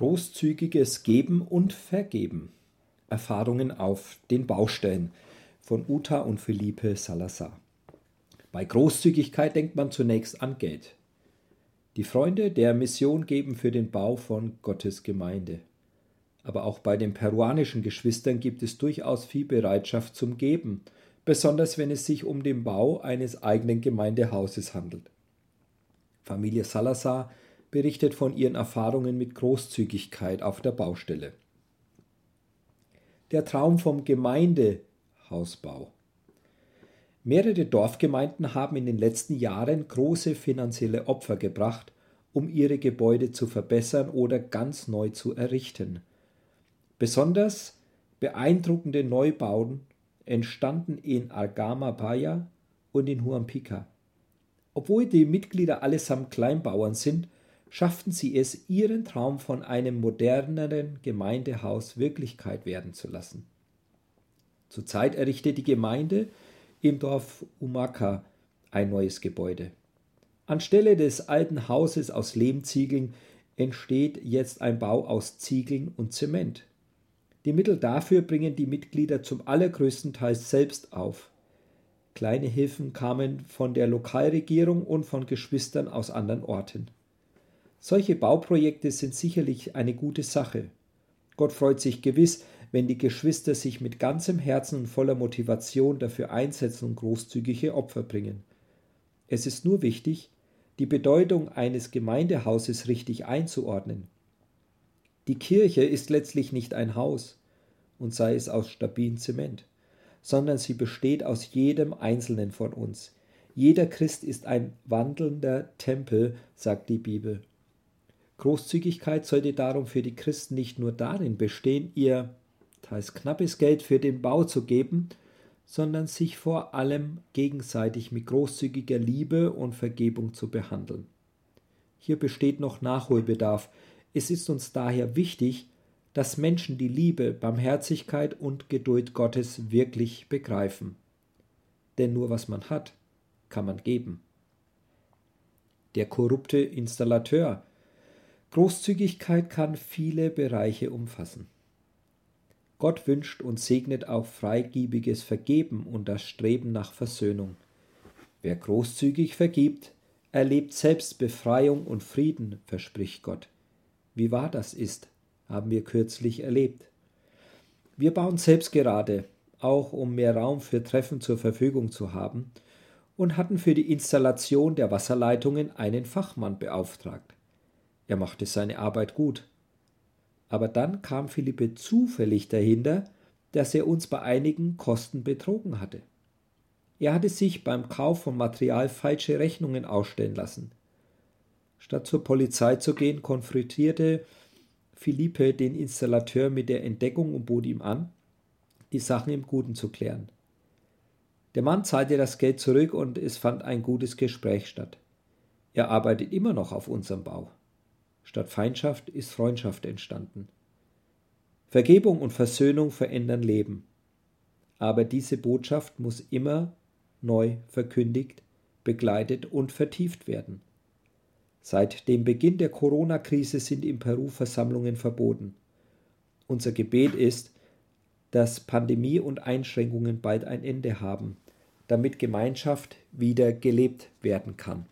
Großzügiges Geben und Vergeben. Erfahrungen auf den Baustellen von Uta und Felipe Salazar. Bei Großzügigkeit denkt man zunächst an Geld. Die Freunde der Mission geben für den Bau von Gottes Gemeinde. Aber auch bei den peruanischen Geschwistern gibt es durchaus viel Bereitschaft zum Geben, besonders wenn es sich um den Bau eines eigenen Gemeindehauses handelt. Familie Salazar berichtet von ihren Erfahrungen mit Großzügigkeit auf der Baustelle. Der Traum vom Gemeindehausbau. Mehrere Dorfgemeinden haben in den letzten Jahren große finanzielle Opfer gebracht, um ihre Gebäude zu verbessern oder ganz neu zu errichten. Besonders beeindruckende Neubauten entstanden in Argama-Paya und in Huampica. Obwohl die Mitglieder allesamt Kleinbauern sind, schafften sie es, ihren Traum von einem moderneren Gemeindehaus Wirklichkeit werden zu lassen. Zurzeit errichtet die Gemeinde im Dorf Umaka ein neues Gebäude. Anstelle des alten Hauses aus Lehmziegeln entsteht jetzt ein Bau aus Ziegeln und Zement. Die Mittel dafür bringen die Mitglieder zum allergrößten Teil selbst auf. Kleine Hilfen kamen von der Lokalregierung und von Geschwistern aus anderen Orten. Solche Bauprojekte sind sicherlich eine gute Sache. Gott freut sich gewiss, wenn die Geschwister sich mit ganzem Herzen und voller Motivation dafür einsetzen und großzügige Opfer bringen. Es ist nur wichtig, die Bedeutung eines Gemeindehauses richtig einzuordnen. Die Kirche ist letztlich nicht ein Haus, und sei es aus stabilem Zement, sondern sie besteht aus jedem Einzelnen von uns. Jeder Christ ist ein wandelnder Tempel, sagt die Bibel. Großzügigkeit sollte darum für die Christen nicht nur darin bestehen, ihr teils knappes Geld für den Bau zu geben, sondern sich vor allem gegenseitig mit großzügiger Liebe und Vergebung zu behandeln. Hier besteht noch Nachholbedarf. Es ist uns daher wichtig, dass Menschen die Liebe, Barmherzigkeit und Geduld Gottes wirklich begreifen. Denn nur was man hat, kann man geben. Der korrupte Installateur Großzügigkeit kann viele Bereiche umfassen. Gott wünscht und segnet auch freigiebiges Vergeben und das Streben nach Versöhnung. Wer großzügig vergibt, erlebt selbst Befreiung und Frieden, verspricht Gott. Wie wahr das ist, haben wir kürzlich erlebt. Wir bauen selbst gerade, auch um mehr Raum für Treffen zur Verfügung zu haben, und hatten für die Installation der Wasserleitungen einen Fachmann beauftragt. Er machte seine Arbeit gut. Aber dann kam Philippe zufällig dahinter, dass er uns bei einigen Kosten betrogen hatte. Er hatte sich beim Kauf von Material falsche Rechnungen ausstellen lassen. Statt zur Polizei zu gehen, konfrontierte Philippe den Installateur mit der Entdeckung und bot ihm an, die Sachen im Guten zu klären. Der Mann zahlte das Geld zurück und es fand ein gutes Gespräch statt. Er arbeitet immer noch auf unserem Bau. Statt Feindschaft ist Freundschaft entstanden. Vergebung und Versöhnung verändern Leben. Aber diese Botschaft muss immer neu verkündigt, begleitet und vertieft werden. Seit dem Beginn der Corona-Krise sind in Peru Versammlungen verboten. Unser Gebet ist, dass Pandemie und Einschränkungen bald ein Ende haben, damit Gemeinschaft wieder gelebt werden kann.